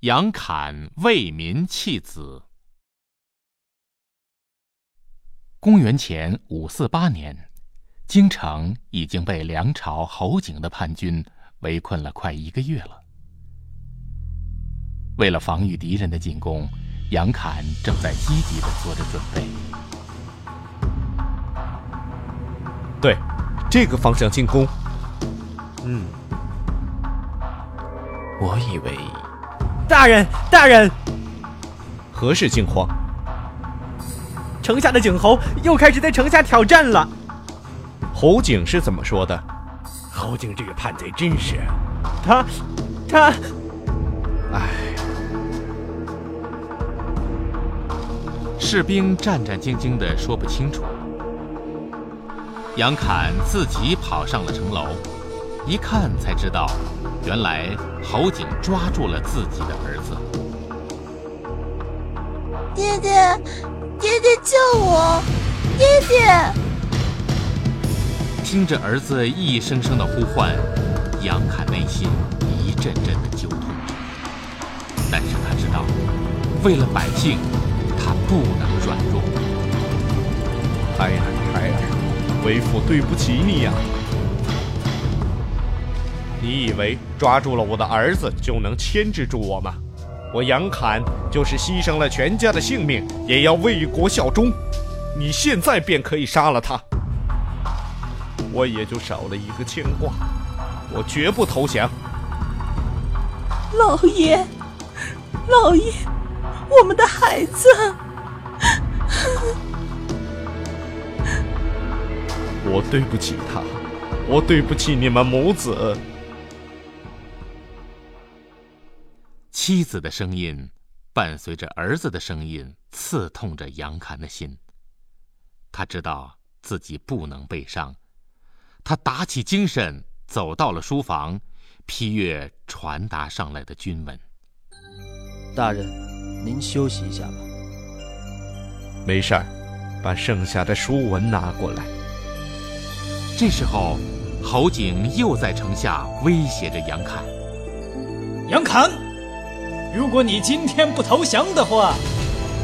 杨侃为民弃子。公元前五四八年，京城已经被梁朝侯景的叛军围困了快一个月了。为了防御敌人的进攻，杨侃正在积极的做着准备。对，这个方向进攻。嗯，我以为大人，大人，何事惊慌？城下的景侯又开始在城下挑战了。侯景是怎么说的？侯景这个叛贼真是，他，他，唉，士兵战战兢兢的说不清楚。杨侃自己跑上了城楼，一看才知道，原来侯景抓住了自己的儿子。爹爹，爹爹救我！爹爹！听着儿子一声声的呼唤，杨侃内心一阵阵的揪痛。但是他知道，为了百姓，他不能软弱。孩儿，孩儿，为父对不起你呀！你以为抓住了我的儿子就能牵制住我吗？我杨侃就是牺牲了全家的性命，也要为国效忠。你现在便可以杀了他，我也就少了一个牵挂。我绝不投降。老爷，老爷，我们的孩子。我对不起他，我对不起你们母子。妻子的声音伴随着儿子的声音，刺痛着杨侃的心。他知道自己不能悲伤，他打起精神，走到了书房，批阅传达上来的军文。大人，您休息一下吧。没事儿，把剩下的书文拿过来。这时候，侯景又在城下威胁着杨侃：“杨侃，如果你今天不投降的话，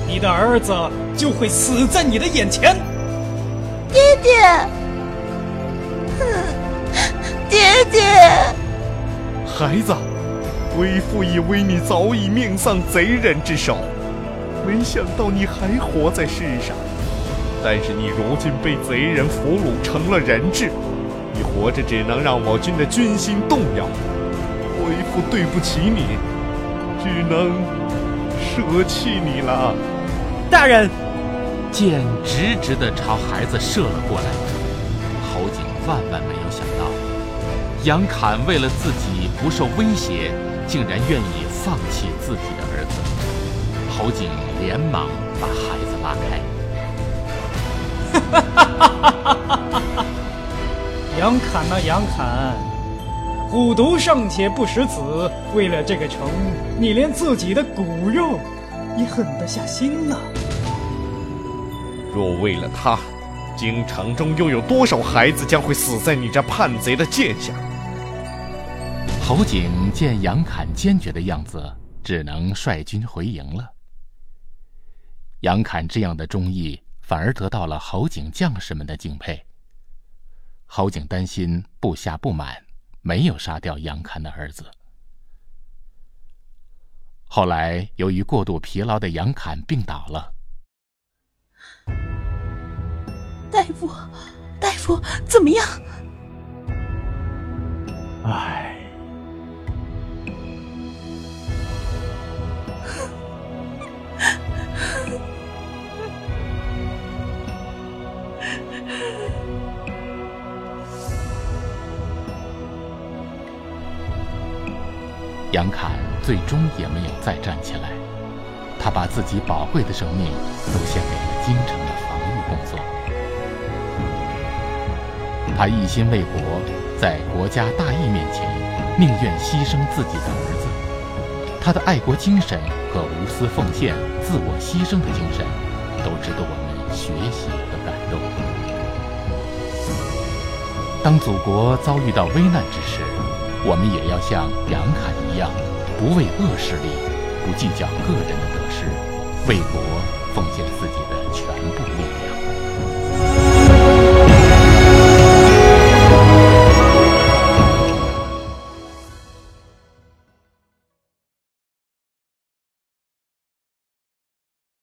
你的儿子就会死在你的眼前。”爹爹，爹爹，孩子，为父以为你早已命丧贼人之手，没想到你还活在世上。但是你如今被贼人俘虏成了人质，你活着只能让我军的军心动摇。为父对不起你，只能舍弃你了。大人。箭直直的朝孩子射了过来，侯景万万没有想到，杨侃为了自己不受威胁，竟然愿意放弃自己的儿子。侯景连忙把孩子拉开。哈哈哈哈哈哈！杨侃呐，杨侃，虎毒尚且不食子，为了这个城，你连自己的骨肉也狠得下心呐！若为了他，京城中又有多少孩子将会死在你这叛贼的剑下？侯景见杨侃坚决的样子，只能率军回营了。杨侃这样的忠义，反而得到了侯景将士们的敬佩。侯景担心部下不满，没有杀掉杨侃的儿子。后来，由于过度疲劳的杨侃病倒了。大夫，大夫，怎么样？唉，杨侃最终也没有再站起来，他把自己宝贵的生命都献给了京城的防御工作。他一心为国，在国家大义面前，宁愿牺牲自己的儿子。他的爱国精神和无私奉献、自我牺牲的精神，都值得我们学习和感动。当祖国遭遇到危难之时，我们也要像杨侃一样，不为恶势力，不计较个人的得失，为国奉献自己。